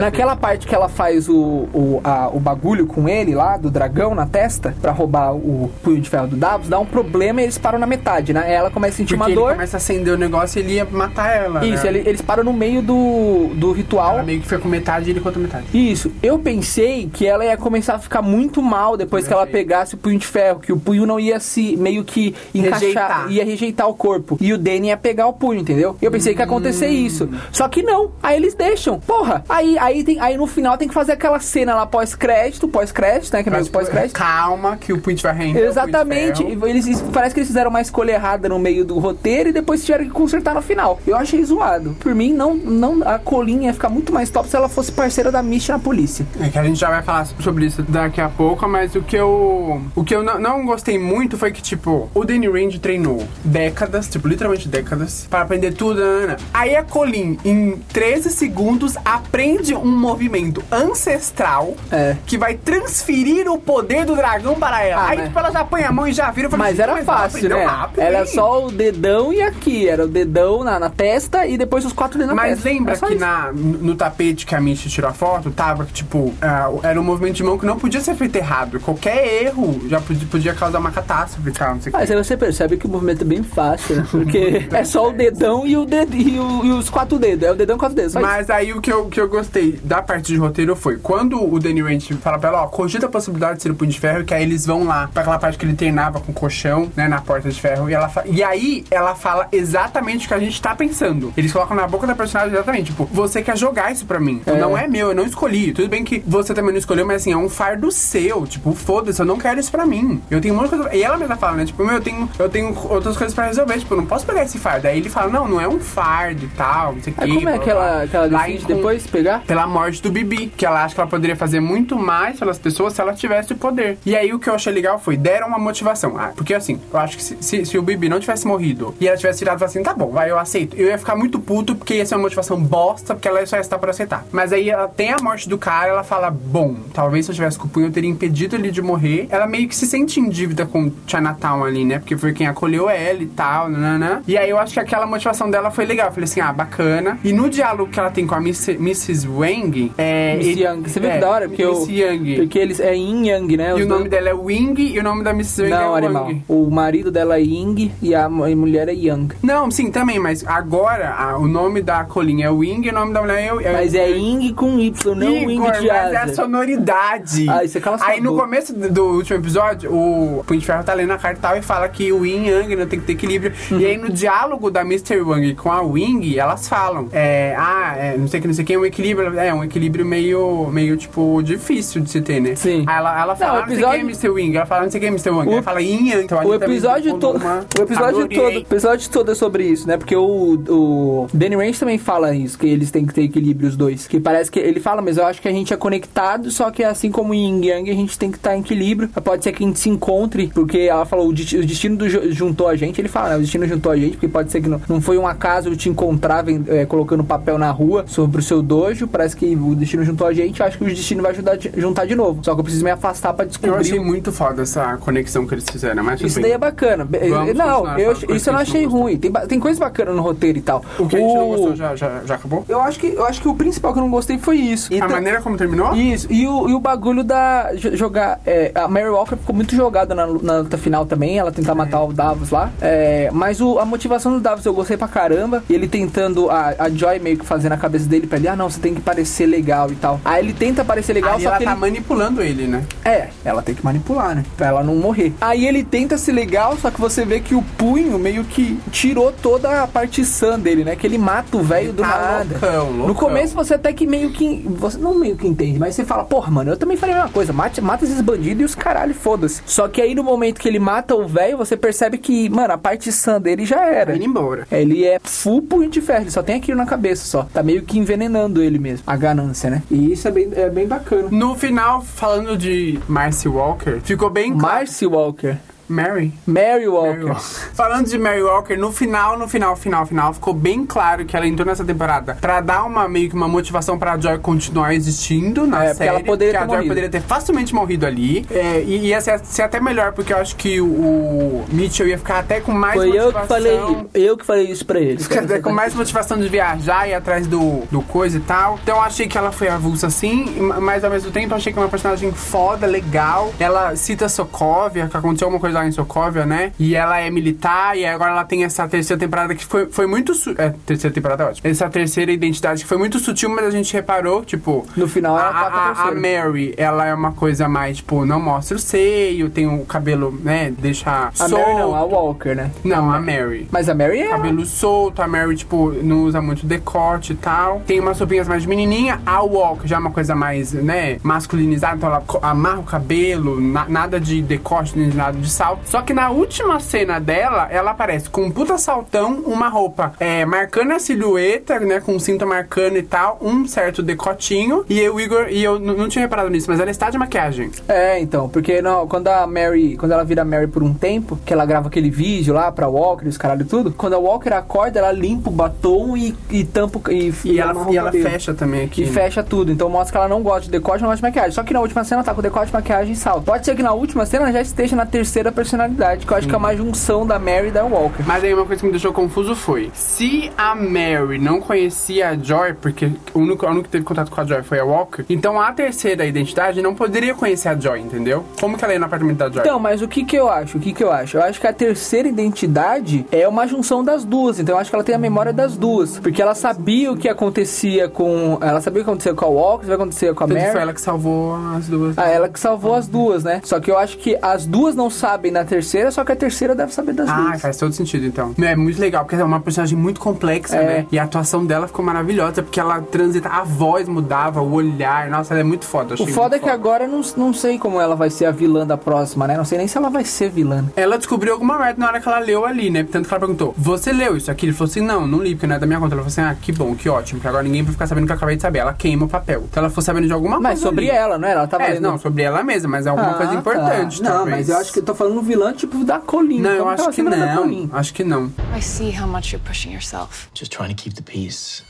naquela parte que ela faz o, o, a- o bagulho com ele lá, do dragão na testa, pra roubar o punho de ferro do Davos, dá um problema e eles param na metade, né? Ela começa a sentir Porque uma ele dor. começa a acender o negócio e ele ia matar ela. Isso, né? ele- eles param no meio do, do ritual. Ela meio que foi com metade e ele com outra metade. Isso, eu pensei que ela ia começar a ficar muito mal depois que ela pegasse o punho de ferro, que o punho não ia se meio que encaixar, Rejeitar. ia rejeitar o corpo. E o Danny ia pegar o punho, entendeu? Eu pensei que ia acontecer isso. Só que não. Aí eles deixam. Porra. Aí, aí, tem, aí no final tem que fazer aquela cena lá pós-crédito, pós-crédito, né? Que é mesmo pós-crédito. Calma, que o Punho Ferro rendeu. Exatamente. Eles, parece que eles fizeram uma escolha errada no meio do roteiro e depois tiveram que consertar no final. Eu achei zoado. Por mim, não, não, a Colin ia ficar muito mais top se ela fosse parceira da Misty na polícia. É que a gente já vai falar sobre isso daqui a pouco, mas o que eu. O que eu não, não gostei muito foi que, tipo, o Danny Rand treinou décadas, tipo, literalmente décadas, para aprender tudo. Ana. Aí a Colin, em 13 segundos, aprende um movimento ancestral É. que vai transferir o poder do dragão para ela. Ah, Aí, mas- tipo, ela já põe a mão e já vira. Falei Mas assim, era fácil, né? rápido, Era hein? só o dedão e aqui. Era o dedão na, na testa e depois os quatro dedos na Mas testa. lembra É que isso. na, no tapete que a Misty tirou a foto, tava que, tipo, ah, era um movimento de mão que não podia ser feito errado. Qualquer erro já podia, podia causar uma catástrofe, tal, não sei Mas quê. aí você percebe que o movimento é bem fácil, né? Porque é só o dedão e, o dedo, e, o- e os quatro dedos. É o dedão e quatro dedos. Só isso. Mas aí o que eu, que eu gostei da parte de roteiro foi quando o Danny Rand fala pra ela, ó, cogita a possibilidade de ser o Punho de Ferro, que aí eles vão lá pra aquela parte que ele treinava com o colchão, né, na porta de ferro, e ela fa- e aí ela fala exatamente o que a gente tá pensando. Eles colocam na boca da personagem exatamente, tipo, você quer jogar isso pra mim. É. Não é meu, eu não escolhi. Tudo bem que você também não escolheu, mas assim, é um fardo seu. Tipo, foda-se, eu não quero isso pra mim. Eu tenho um monte de coisa. E ela mesma fala, né? Tipo, meu, eu tenho, eu tenho outras coisas pra resolver. Tipo, eu não posso pegar esse fardo. Aí ele fala, não, não é um fardo e tal, não sei o Aí quê, como é que ela, que ela decide em- depois pegar? pela morte do Bibi, que ela acha que ela poderia fazer muito mais pelas pessoas se ela tivesse o poder. E aí o que eu achei legal foi, deram uma motivação. Ah, porque assim, eu acho que se, se- se o Bibi não tivesse morrido e ela tivesse tirado e falado assim, tá bom, vai, eu aceito. Eu ia ficar muito puto porque ia ser uma motivação bosta, porque ela só ia estar por aceitar. Mas aí ela tem a morte do cara, ela fala, bom, talvez se eu tivesse com o punho eu teria impedido ele de morrer. Ela meio que se sente em dívida com Chinatown ali, né? Porque foi quem acolheu ela e tal, nananã. E aí eu acho que aquela motivação dela foi legal. Eu falei assim, ah, bacana. E no diálogo que ela tem com a Miss, Mrs. Wang, é... Miss ele- Young. Você viu é, que da hora? Porque, Miss o, Young. porque eles é Yin Yang, né? E Os o nome dois- dela é Wing e o nome da Mrs. Wang é Não, Wang. animal. O marido dela é Ying e a mu- mulher é Yang. Não, sim, também, mas agora a- o nome da Colin é Wing e o nome da mulher é... Mas é Ying com Y, não Igor, Wing mas de é a asa. sonoridade. Ah, cala sua Aí no boca. começo do do último episódio, o Punho de Ferro tá lendo a carta e tal e fala que o Yin e Yang não tem que ter equilíbrio. Uhum. E aí no diálogo da Mr. Wang com a Wing, elas falam, é, ah, é, não sei o que, não sei o que, um equilíbrio, é um equilíbrio meio, meio tipo, difícil de se ter, né? Sim. Aí ela, ela fala, Não, ah, não sei o que, episódio- Mr. Wing, ela fala, não sei o que, Mr. Wang. O- Ela fala Yang. Então, O episódio todo, uma- o episódio Adorei. todo, o episódio todo é sobre isso, né? Porque o, o Danny Range também fala isso, que eles têm que ter equilíbrio os dois. Que parece que ele fala, mas eu acho que a gente é conectado, só que assim como Yin Yang, a gente tem que estar em equilíbrio. Pode ser que a gente se encontre, porque ela falou, o desti- o destino do ju- juntou a gente, ele fala, né? O destino juntou a gente, porque pode ser que não, não foi um acaso eu te encontrar vem- é, colocando papel na rua sobre o seu dojo, parece que o destino juntou a gente, eu acho que o destino vai ajudar juntar de novo. Só que eu preciso me afastar pra Eu descobrir achei o- muito foda essa conexão que eles fizeram, mas isso bem. daí é bacana. Vamos não, continuar eu, isso eu não achei não ruim. Tem, tem coisa bacana no roteiro e tal. O que a gente não gostou já, já, já acabou? Eu acho, que, eu acho que o principal que eu não gostei foi isso. E A maneira como terminou? Isso, e o, e o bagulho da jo- jogar. é, a Mary Walker ficou muito jogada na, na luta final também, ela tentar matar o Davos lá. É, mas o- a motivação do Davos eu gostei pra caramba. E ele tentando, a, a Joy meio que fazendo a cabeça dele pra ele, ah não, você tem que parecer legal e tal. Aí ele tenta parecer legal, Aí só ela que tá ele. manipulando ele, né? É, ela tem que manipular, né? Pra ela não morrer. Aí ele tenta ser legal, só que você vê que o punho meio que tirou toda a parte sã dele, né? Que ele mata o velho do tá nada. loucão, loucão. No começo você até que meio que. Você não meio que entende, mas você fala, porra, mano, eu também faria a mesma coisa. Mate, mata esses bandidos e os caralho, foda-se. Só que aí no momento que ele mata o velho, você percebe que, mano, a parte sã dele já era. Indo embora. Ele é full punho de ferro, ele só tem aquilo na cabeça só. Tá meio que envenenando ele mesmo. A ganância, né? E isso é bem, é bem bacana. No final, falando de Marcy Walker, ficou bem claro. Marcy Walker. Mary. Mary Walker. Mary Walker. Falando de Mary Walker, no final, no final, final, final, ficou bem claro que ela entrou nessa temporada pra dar uma meio que uma motivação pra Joy continuar existindo na É, porque série. ela poderia que ter a Joy morrido. poderia ter facilmente morrido ali. É, e ia ser, ser até melhor, porque eu acho que o, Mitchell ia ficar até com mais Foi eu motivação. que falei, eu que falei isso pra ele. Quer dizer, com mais motivação de viajar e ir atrás do, do coisa e tal. Então eu achei que ela foi avulsa assim, mas ao mesmo tempo eu achei que é uma personagem foda, legal. Ela cita Sokovia, que aconteceu uma coisa coisa lá em Sokovia, né? E ela é militar, e agora ela tem essa terceira temporada que foi, foi muito. É, terceira temporada é ótimo. Essa terceira identidade que foi muito sutil, mas a gente reparou, tipo. No final ela a, a a. Mary, ela é uma coisa mais, tipo, não mostra o seio, tem o cabelo, né? Deixa A solto. Mary não, a Walker, né? Não, a Mary. Mas a Mary é. Cabelo solto, a Mary, tipo, não usa muito decote e tal. Tem umas roupinhas mais de menininha. A Walk já é uma coisa mais, né, masculinizada. Então ela amarra o cabelo, na- nada de decote, nem nada de salto. Só que na última cena dela, ela aparece com um puta saltão, uma roupa é, marcando a silhueta, né, com um cinto marcando e tal, um certo decotinho. E o Igor, e eu não tinha reparado nisso, mas ela está de maquiagem. É, então, porque não, quando a Mary, quando ela vira Mary por um tempo, que ela grava aquele vídeo lá pra Walker e os caralho e tudo, quando a Walker acorda, ela limpa o batom e, e tampa o- e, E ela, e ela cabelo. fecha também aqui. E fecha tudo, então mostra que ela não gosta de decote, não gosta de maquiagem. Só que na última cena tá com decote, maquiagem e salto. Pode ser que na última cena ela já esteja na terceira personalidade, que eu acho que é uma junção da Mary e da Walker. Mas aí uma coisa que me deixou confuso foi: se a Mary não conhecia a Joy, porque o único, a única que teve contato com a Joy foi a Walker, então a terceira identidade não poderia conhecer a Joy, entendeu? Como que ela ia no apartamento da Joy? Então, mas o que que eu acho? O que que eu acho? Eu acho que a terceira identidade é uma junção das duas. Então eu acho que ela tem a memória das duas. Porque ela sabia o que acontecia com. Ela sabia o que acontecia com a Walker, o que acontecia com a Tanto Mary. foi ela que salvou as duas. Ah, ela que salvou as duas, né? Só que eu acho que as duas não sabem na terceira, só que a terceira deve saber das Ah, duas. faz todo sentido então. É muito legal, porque é uma personagem muito complexa, É. né? E a atuação dela ficou maravilhosa, porque ela transita, a voz mudava, o olhar. Nossa, ela é muito foda. O foda é que agora eu não, não sei como ela vai ser a vilã da próxima, né? Não sei nem se ela vai ser vilã. Ela descobriu alguma merda na hora que ela leu ali, né? Tanto que ela perguntou: Você leu isso aqui? Ele falou assim: Não, não li, porque não é da minha conta. Ela falou assim: Ah, que bom, que ótimo, porque agora ninguém vai ficar sabendo que eu acabei de saber. Ela queima o papel. Então ela ficou sabendo de alguma Mas coisa. sobre ali. ela, não era? Ela tava É, lendo- não, sobre ela mesma, mas é alguma Ah, coisa tá. importante, Não, talvez. mas eu acho que eu tô falando vilã tipo da Colin. Não, eu Como acho que não. Acho que não. I see how much you're pushing yourself. Just trying to keep the peace.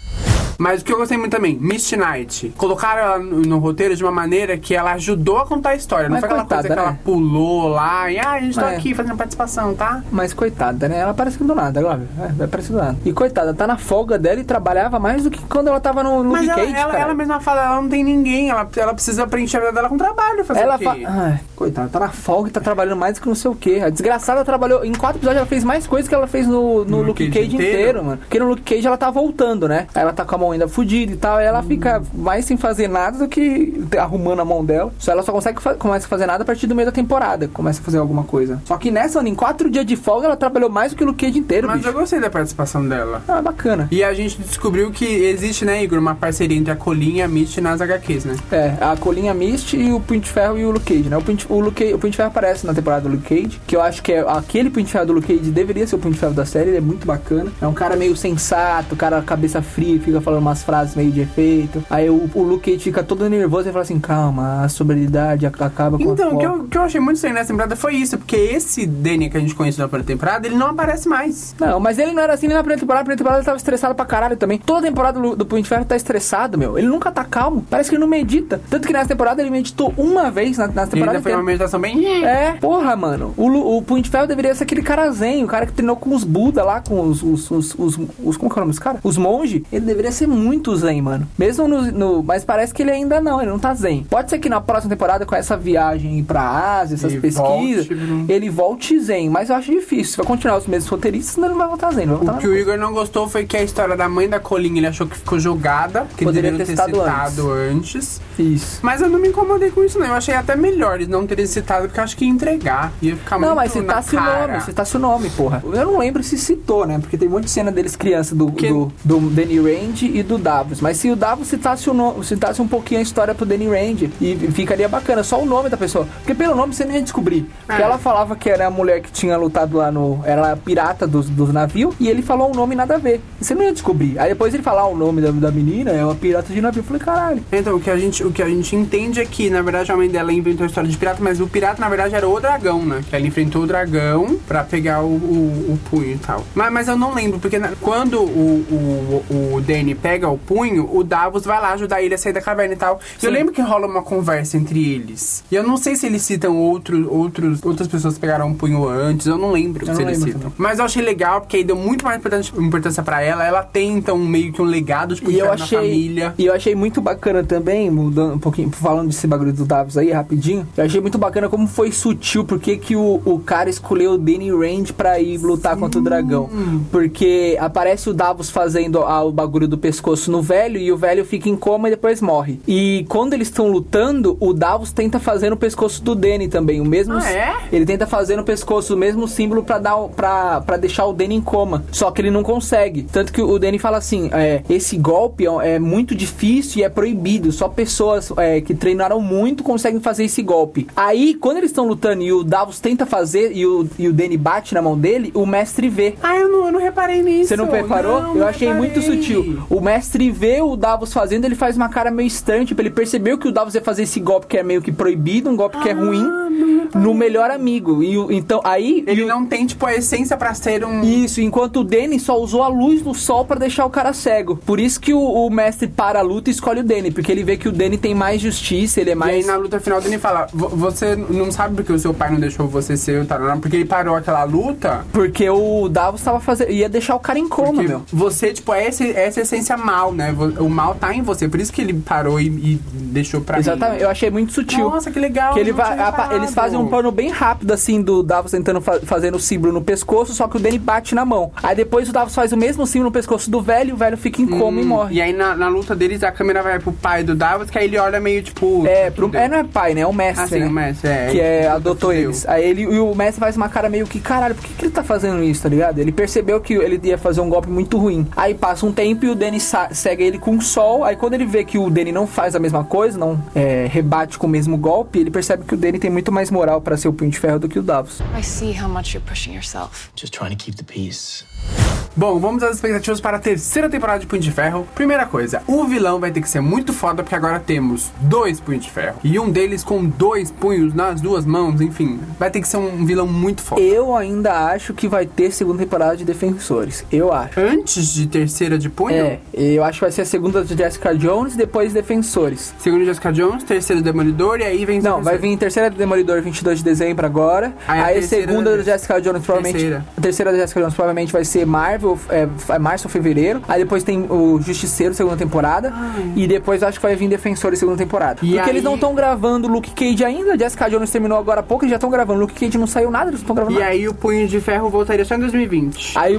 Mas o que eu gostei muito também, Misty Knight. Colocaram ela no, no roteiro de uma maneira que ela ajudou a contar a história. Não Mas foi aquela coitada, coisa que né? ela pulou lá e, ah, a gente tá É. aqui fazendo participação, tá? Mas coitada, né? Ela aparece do nada, agora. É, vai aparecer do nada. E coitada, tá na folga dela e trabalhava mais do que quando ela tava no Luke Mas ela, Cage, ela, cara. ela mesma fala, ela não tem ninguém, ela, ela precisa preencher a vida dela com trabalho, fazer Ela o quê? fa... Ai, coitada, tá na folga e tá trabalhando mais do que não sei o quê. A desgraçada trabalhou. Em quatro episódios ela fez mais coisas que ela fez no, no, Luke Cage, Cage inteiro, inteiro? mano. Porque no Luke Cage ela tá voltando, né? Aí ela tá com a mão ainda fudida e tal. Aí ela fica mais sem fazer nada do que arrumando a mão dela. Só ela só consegue começa a fazer nada a partir do meio da temporada. Começa a fazer alguma coisa. Só que nessa, em quatro dias de folga ela trabalhou mais do que o Luke Cage inteiro, Mas bicho. eu gostei da participação dela. Ah, bacana. E a gente descobriu que existe, né, Igor, uma parceria entre a Colin e a Misty nas HQs, né? É, a Colinha Mist e o Punho de Ferro e o Luke Cage, né? O Punho, o Luke, o Punho Ferro aparece na temporada do Luke Cage, que eu acho que é aquele Punho Ferro do Luke Cage deveria ser o Punho de Ferro da série, ele é muito bacana. É um cara meio sensato, cara cabeça fria, fica falando umas frases meio de efeito. Aí o, o Luke Cage fica todo nervoso e fala assim, calma, a sobriedade ac- acaba com Então, o que fome." eu, o que eu achei muito estranho nessa temporada foi isso, porque esse Danny que a gente conheceu na primeira temporada, ele não aparece mais. Não, mas ele não era assim nem na primeira temporada. Na primeira temporada ele tava estressado pra caralho também. Toda temporada do, do Punho de Ferro tá estressado, meu. Ele nunca tá calmo. Parece que ele não medita. Tanto que nessa temporada ele meditou uma vez na, na temporada ainda foi uma meditação bem... É, porra, mano. O, o Punho de Ferro deveria ser aquele cara zen, o cara que treinou com os Buda lá, com os. os, os, os, os- como que é o nome dos caras? Os monge. Ele deveria ser muito zen, mano. Mesmo no, no- Mas parece que ele ainda não, ele não tá zen. Pode ser que na próxima temporada, com essa viagem pra Ásia, essas Ele pesquisas, volte, né? ele volte zen. Mas eu acho difícil. Se vai continuar os mesmos roteiristas, senão ele não vai voltar zen. Ele vai voltar O que o Igor não gostou foi que a história da mãe da Colin, ele achou que ficou jogada, que Poderia ter citado citado antes. Isso. Mas eu não me incomodei com isso, não. Eu achei até melhor eles não terem citado, porque eu acho que ia entregar. Ia ficar Não, muito mas na citasse o nome, citasse o nome, porra. Eu não lembro se citou, né? Porque tem um monte de cena deles criança do, Que- do, do Danny Rand e do Davos. Mas se o Davos citasse, o nome, citasse um pouquinho a história pro Danny Rand, e ficaria bacana, só o nome da pessoa. Porque pelo nome você nem ia descobrir. Porque É. ela falava que era a mulher que tinha lutado lá no. Era a pirata dos, dos navios, e ele falou um nome nada a ver. Você não ia descobrir. Aí depois ele falar o nome da, da menina, é uma pirata de navio. Eu falei, caralho. Então, o que, a gente, o que a gente entende é que, na verdade, a mãe dela inventou a história de pirata, mas o pirata, na verdade, era o dragão, né? Que ela enfrentou o dragão pra pegar o, o, o punho e tal. Mas, mas eu não lembro, porque na- quando o, o, o Danny pega o punho, o Davos vai lá ajudar ele a sair da caverna e tal. E Eu lembro que rola uma conversa entre eles. E eu não sei se eles citam outro, outros, outras pessoas que pegaram um punho antes, eu não lembro Eu se não eles lembro citam. também. Mas eu achei legal, porque aí deu muito mais importância, pra ela. Ela tem, então, meio que um legado de E eu na achei, família. e eu achei muito bacana também, mudando um pouquinho, falando desse bagulho do Davos aí, rapidinho. Eu achei muito bacana como foi sutil, porque que o, o cara escolheu o Danny Rand pra ir lutar contra o dragão. Porque aparece o Davos fazendo ah, o bagulho do pescoço no velho e o velho fica em coma e depois morre. E quando eles estão lutando, o Davos tenta fazer no pescoço do Danny também, o mesmo Ah, é? ele tenta fazer no pescoço o mesmo símbolo pra dar pra, pra deixar o Danny em coma. Só que ele não consegue. Tanto que o Danny fala assim: é, esse golpe é, é muito difícil e é proibido. Só pessoas é, que treinaram muito conseguem fazer esse golpe. Aí, quando eles estão lutando e o Davos tenta fazer e o, e o Danny bate na mão dele, o mestre vê. Ah, eu não, eu não reparei nisso. Você não preparou? Não, eu não achei muito reparei. O mestre vê o Davos fazendo, ele faz uma cara meio estranha. Tipo, ele percebeu que o Davos ia fazer esse golpe que é meio que proibido, um golpe que é ruim, no melhor amigo. E o- então, aí. Ele e o- não tem, tipo, a essência pra ser um... Isso, enquanto o Danny só usou a luz do sol pra deixar o cara cego. Por isso que o, o mestre para a luta e escolhe o Danny, porque ele vê que o Danny tem mais justiça, ele é E aí mais. na luta final ele fala, "Vo- você não sabe porque o seu pai não deixou você ser o Tarana, porque ele parou aquela luta. Porque o Davos tava fazendo. ia deixar o cara em coma, Porque meu. você, tipo, é essa, essa essência mal, né? O mal tá em você, por isso que ele parou e, e deixou pra Exatamente, mim. eu achei muito sutil. Nossa, que legal. Que ele vai, reparado. eles fazem um plano bem rápido, assim, do Davos tentando fa fazendo o símbolo no pescoço, só que o Danny bate na mão. Aí depois o Davos faz o mesmo símbolo no pescoço do velho, e o velho fica em coma e morre. Hum, E aí na, na luta deles, a câmera vai pro pai do Davos, que aí ele olha meio, tipo... É, tipo, pro, é, não é pai, né? É o mestre, Ah, sim, né? o mestre, é. Que é, adotou eles. Aí ele, e o mestre faz uma cara meio que, caralho, por que, que ele tá fazendo isso, tá ligado? Ele percebeu que ele ia fazer um golpe muito ruim. Aí passa um tempo e o Danny segue ele com o sol. Aí quando ele vê que o Danny não faz a mesma coisa, não é, rebate com o mesmo golpe, ele percebe que o Danny tem muito mais moral pra ser o punho de ferro do que o Davos. I see how much you're pushing yourself. Just trying to keep the peace. Bom, vamos às expectativas para a terceira temporada de Punho de Ferro. Primeira coisa, o vilão vai ter que ser muito foda, porque agora temos dois punhos de ferro. E um deles com dois punhos nas duas mãos, enfim. Vai ter que ser um vilão muito foda. Eu ainda acho que vai ter segunda temporada de Defensores. Eu acho. Antes de terceira de punho, É, eu acho que vai ser a segunda de Jessica Jones e depois Defensores. segundo Jessica Jones, terceiro Demolidor, e aí vem... Não, vai vir terceira do Demolidor 22 de dezembro agora. Aí Aí, a terceira segunda da da Jessica Jones provavelmente. Terceira. A terceira da Jessica Jones provavelmente vai ser Marvel, é, é março ou fevereiro. Aí depois tem o Justiceiro, segunda temporada. E depois acho que vai vir Defensores, segunda temporada. E Porque aí- eles não estão gravando Luke Cage ainda. Jessica Jones terminou agora há pouco e já estão gravando. Luke Cage não saiu nada, eles estão gravando E nada. aí o punho de ferro voltaria só em 2020. Aí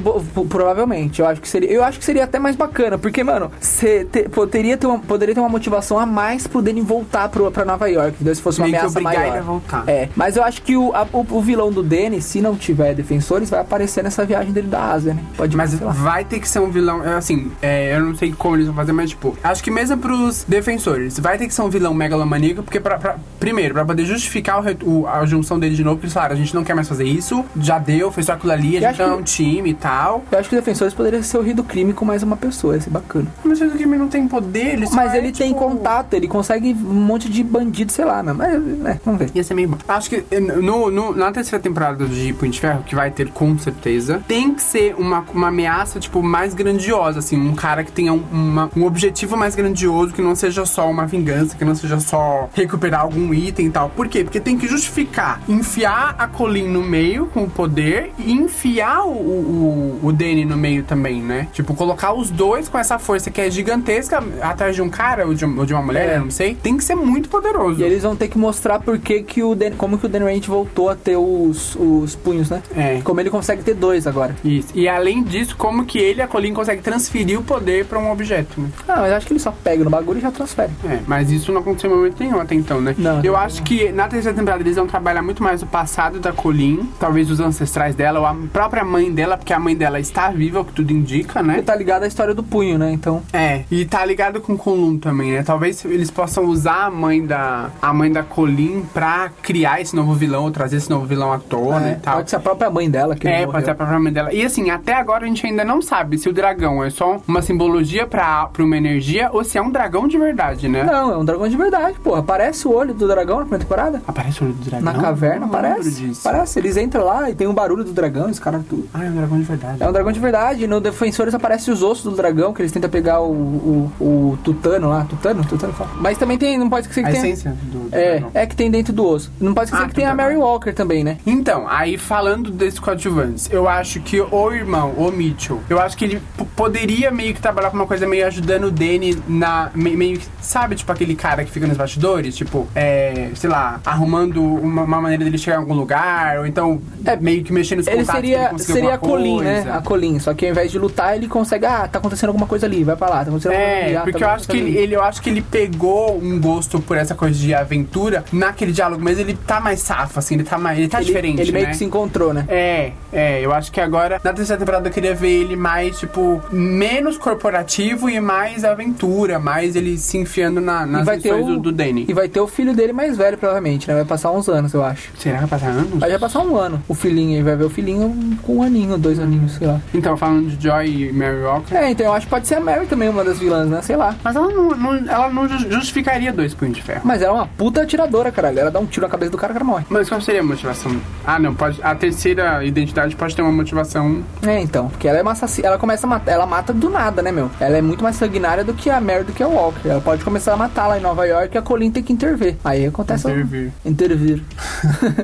provavelmente, eu acho que seria, eu acho que seria até mais bacana, porque mano, você te- poderia ter uma, poderia ter uma motivação a mais pro Danny voltar pro, pra Nova York, se fosse uma Meio que ameaça obrigar maior. ele a voltar. É, mas eu acho que o, a- o, o vilão do Danny, se não tiver defensores, vai aparecer nessa viagem dele da Ásia, né? Pode Mas vai ter que ser um vilão, é, assim, é, eu não sei como eles vão fazer, mas tipo, acho que mesmo pros defensores, vai ter que ser um vilão megalomaníaco, porque pra, pra- primeiro, pra poder justificar o o- a junção dele de novo, porque falaram, a gente não quer mais fazer isso, já deu, foi só aquilo ali, a gente é que- um time e tal. Eu acho que defensores poderia ser o Rio do Crime com mais uma pessoa, ia ser bacana. Mas o Kimi não tem poder, ele só Mas é, ele tem tipo, contato, ele consegue um monte de bandido, sei lá, mesmo. Mas, é, vamos ver. Ia ser meio bom. Acho que eh, no, no- na terceira temporada de Punho de Ferro, que vai ter com certeza, tem que ser uma, uma ameaça, tipo, mais grandiosa, assim. Um cara que tenha um, uma- um objetivo mais grandioso, que não seja só uma vingança, que não seja só recuperar algum item e tal. Por quê? Porque tem que justificar. Enfiar a Colin no meio com o poder e enfiar o, o, o, Danny no meio também, né? Tipo, colocar os dois com essa força que é gigantesca atrás de um cara ou de, ou de uma mulher, É. não sei. Tem que ser muito poderoso. E eles vão ter que mostrar por que que o Dan, como que o Dan Rand voltou a ter os, os punhos, né? É. Como ele consegue ter dois agora. Isso. E além disso, como que ele e a Colin conseguem transferir o poder pra um objeto, né? Ah, mas acho que ele só pega no bagulho e já transfere. É, mas isso não aconteceu em momento nenhum até então, né? Não, Eu não. acho que na terceira temporada eles vão trabalhar muito mais o passado da Colin, talvez os ancestrais dela, ou a própria mãe dela, porque a mãe dela está viva, o que tudo indica, né? Porque tá ligado à história do punho, né? Então. É, e tá ligado com Colum também, né? Talvez eles possam usar a mãe da a mãe da Colin pra criar esse novo vilão, ou trazer esse novo vilão à tona é, e tal. pode ser a própria mãe dela que É, morreu. pode ser a própria mãe dela. E assim, até agora a gente ainda não sabe se o dragão é só uma simbologia pra, pra uma energia ou se é um dragão de verdade, né? Não, é um dragão de verdade, porra. Aparece o olho do dragão na primeira temporada. Aparece o olho do dragão? Na caverna, aparece. disso. Parece. Eles entram lá e tem um barulho do dragão, esse cara tudo. Ah, é um dragão de verdade. É um dragão de verdade. No Defensores aparece os ossos do dragão, que eles tentam pegar o, o, o tutano lá. Tutano? Tutano fala. Mas também tem, não pode esquecer A que tem. essência do, do É, dragão. é que tem dentro do osso. Não pode esquecer Ah, que tem a tutano. Mary Walker também, né? Então, aí falando desses coadjuvantes, eu acho que o irmão, o Mitchell, eu acho que ele poderia meio que trabalhar com uma coisa meio ajudando o Danny na. me- meio que, sabe, tipo aquele cara que fica nos bastidores, tipo, é, sei lá, arrumando uma, uma maneira dele chegar em algum lugar, ou então É, meio que mexendo nos Ele seria, conseguir seria a Colin, né? A Colin. Só que ao invés de lutar, ele consegue. Ah, tá acontecendo alguma coisa ali, vai pra lá. Tá acontecendo alguma coisa ali, É, porque tá eu acho que ele, ele- eu acho que ele pegou um gosto por essa coisa de aventura naquele diálogo, mas ele tá mais safo, assim, ele tá mais. Ele tá Ele- diferente. Ele meio né? que se encontrou, né? É, é, eu acho que agora, na terceira temporada, eu queria ver ele mais, tipo, menos corporativo e mais aventura, mais ele se enfiando na, nas vai ter o- do, do Danny. E vai ter o filho dele mais velho, provavelmente, né? Vai passar uns anos, eu acho. Será que vai passar anos? Vai já passar um ano. O filhinho aí vai ver o filhinho com um aninho, dois aninhos, sei lá. Então, falando de Joy e Mary Walker. É, então eu acho que pode ser a Mary também, uma das vilãs, né? Sei lá. Mas ela não, não- ela não ju- justificaria dois punhos de ferro. Mas ela é uma puta atiradora, caralho. Ela dá um tiro na cabeça do cara, o cara morre. Mas qual seria a motivação? Ah, não, pode. A terceira identidade pode ter uma motivação. É, então. Porque ela é uma assassina. Ela começa a matar. Ela mata do nada, né, meu? Ela é muito mais sanguinária do que a Mary, do que a Walker. Ela pode começar a matar lá em Nova York e a Colin tem que intervir. Aí acontece. Intervir. Intervir.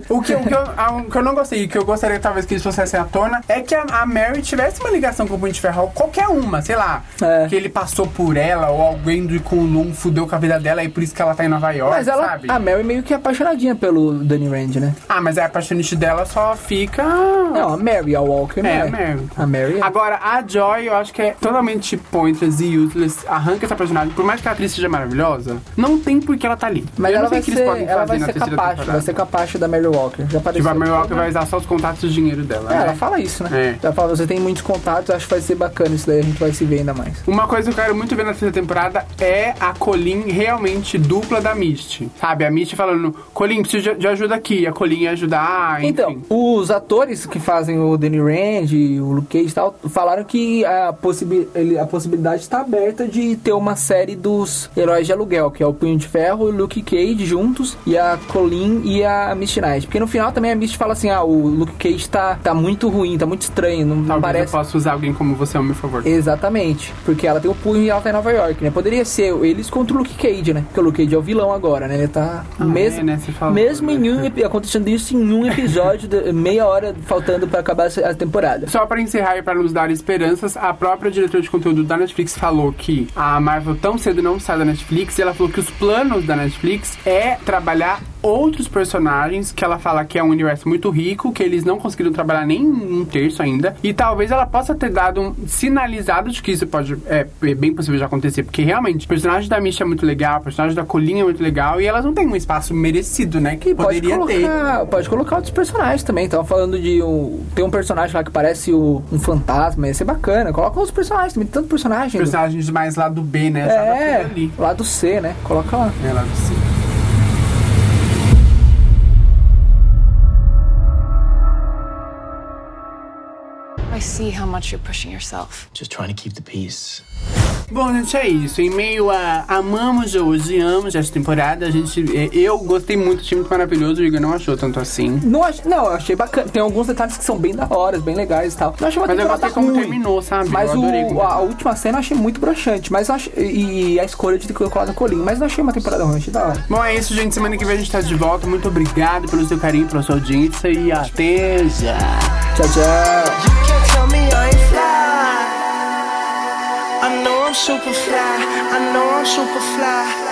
O que, o, que eu, a- o que eu não gostei, que eu gostaria talvez que eles trouxessem à tona, é que a, a Mary tivesse uma ligação com o Punho de Ferro, qualquer uma, sei lá. É. Que ele passou por ela, ou alguém do Kunlun fudeu com a vida dela, e por isso que ela tá em Nova York, Mas ela. sabe? A Mary meio que é apaixonadinha pelo Danny Rand, né? Ah, mas a apaixonite dela só fica... Não, a Mary, a Walker É, é. a Mary. A Mary é. Agora, a Joy, eu acho que é totalmente pointless e useless. Arranca essa personagem. Por mais que a atriz seja maravilhosa, não tem por que ela tá ali. Mas eu ela vai ser, ela vai capaz, vai ser capaz da Mary Walker. Já apareceu. Tipo, a Mary Walker vai usar só os contatos e o dinheiro dela, É, né? ela fala isso, né? É. Ela fala, você tem muitos contatos, acho que vai ser bacana isso daí, a gente vai se ver ainda mais. Uma coisa que eu quero muito ver na terceira temporada é a Colin realmente dupla da Misty. Sabe? A Misty falando, Colin, preciso de- ajuda aqui. A Colin ia ajudar, enfim. Então, os atores que fazem o Danny Rand, o Luke Cage e tal, falaram que a, possibi a possibilidade está aberta de ter uma série dos heróis de aluguel, que é o Punho de Ferro e o Luke Cage juntos, e a Colleen e a Misty Knight. Porque no final também a Misty fala assim, ah, o Luke Cage tá, tá muito ruim, tá muito estranho, não, Talvez parece... eu possa usar alguém como você, ao meu favor. Exatamente, porque ela tem o punho e ela tá em Nova York, né? Poderia ser eles contra o Luke Cage, né? Porque o Luke Cage é o vilão agora, né? Ele tá Ah, mesmo, é, né? Mesmo em um acontecendo isso em um episódio, de- meia hora faltando pra acabar a temporada. Só pra encerrar e pra nos dar esperanças, a própria diretora de conteúdo da Netflix falou que a Marvel tão cedo não sai da Netflix e ela falou que os planos da Netflix é trabalhar outros personagens, que ela fala que é um universo muito rico, que eles não conseguiram trabalhar nem um terço ainda, e talvez ela possa ter dado um sinalizado de que isso pode, é, é bem possível de acontecer, porque realmente o personagem da Misha é muito legal, o personagem da Colinha é muito legal, e elas não têm um espaço merecido, né, que Pode poderia ter. colocar, pode colocar outros personagens também. Tava falando de um. Tem um personagem lá que parece o- um fantasma, ia ser bacana. Coloca outros personagens, tem tanto personagem. Personagens mais lá do B, né, É, lá do C, né? Coloca lá. É, lá do C. I see how much you're pushing yourself. Just trying to keep the peace. Bom, gente, é isso. Em meio a amamos ou odiamos essa temporada, a gente. é, Eu gostei muito, achei muito maravilhoso, o Igor não achou tanto assim. Não, ach, não, eu achei bacana. Tem alguns detalhes que são bem da hora, bem legais e tal. Não achei uma Mas eu gostei como ruim. terminou, sabe? Mas eu adorei o, a, última cena eu achei muito broxante. Mas achei, e a escolha de ter colocado a Colin. Mas não achei uma temporada ruim, achei da hora. Bom, é isso, gente. Semana que vem a gente tá de volta. Muito obrigado pelo seu carinho, pela sua audiência e até já. Tchau, tchau. I'm super fly. I know I'm super fly.